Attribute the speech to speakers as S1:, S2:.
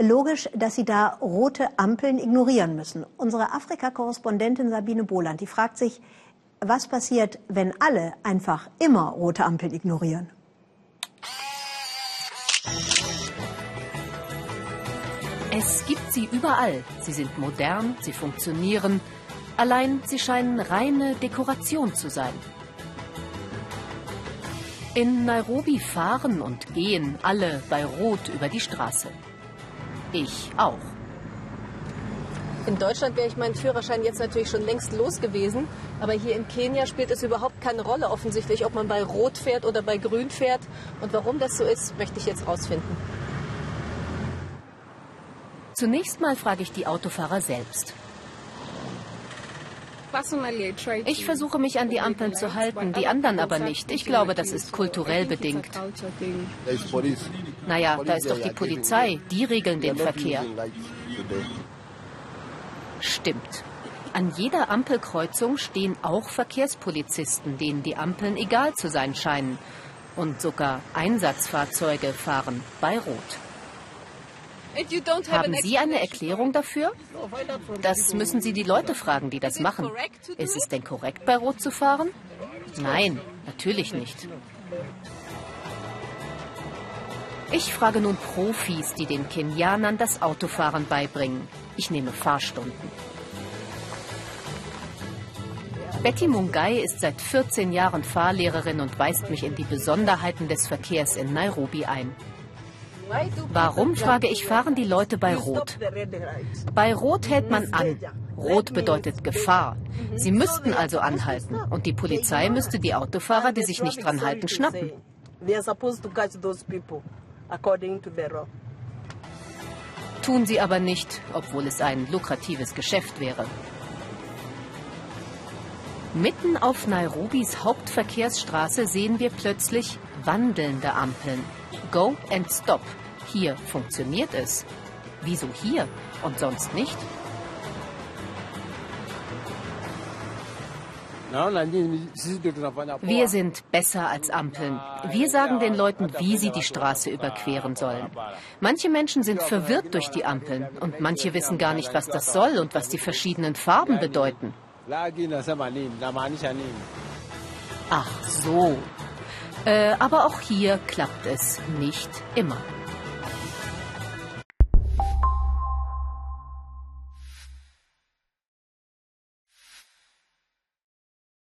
S1: Logisch, dass Sie da rote Ampeln ignorieren müssen. Unsere Afrika-Korrespondentin Sabine Boland, die fragt sich, was passiert, wenn alle einfach immer rote Ampeln ignorieren?
S2: Es gibt sie überall. Sie sind modern, sie funktionieren. Allein sie scheinen reine Dekoration zu sein. In Nairobi fahren und gehen alle bei Rot über die Straße. Ich auch.
S3: In Deutschland wäre ich meinen Führerschein jetzt natürlich schon längst los gewesen. Aber hier in Kenia spielt es überhaupt keine Rolle offensichtlich, ob man bei Rot fährt oder bei Grün fährt. Und warum das so ist, möchte ich jetzt rausfinden.
S2: Zunächst mal frage ich die Autofahrer selbst. Ich versuche mich an die Ampeln zu halten, die anderen aber nicht. Ich glaube, das ist kulturell bedingt. Naja, da ist doch die Polizei, die regeln den Verkehr. Stimmt. An jeder Ampelkreuzung stehen auch Verkehrspolizisten, denen die Ampeln egal zu sein scheinen. Und sogar Einsatzfahrzeuge fahren bei Rot. Haben Sie eine Erklärung dafür? Das müssen Sie die Leute fragen, die das machen. Ist es denn korrekt, bei Rot zu fahren? Nein, natürlich nicht. Ich frage nun Profis, die den Kenianern das Autofahren beibringen. Ich nehme Fahrstunden. Betty Mungai ist seit 14 Jahren Fahrlehrerin und weist mich in die Besonderheiten des Verkehrs in Nairobi ein. Warum, frage ich, fahren die Leute bei Rot? Bei Rot hält man an. Rot bedeutet Gefahr. Sie müssten also anhalten. Und die Polizei müsste die Autofahrer, die sich nicht dran halten, schnappen. Tun sie aber nicht, obwohl es ein lukratives Geschäft wäre. Mitten auf Nairobis Hauptverkehrsstraße sehen wir plötzlich wandelnde Ampeln. Go and Stop. Hier funktioniert es. Wieso hier und sonst nicht? Wir sind besser als Ampeln. Wir sagen den Leuten, wie sie die Straße überqueren sollen. Manche Menschen sind verwirrt durch die Ampeln und manche wissen gar nicht, was das soll und was die verschiedenen Farben bedeuten. Ach so. Äh, aber auch hier klappt es nicht immer.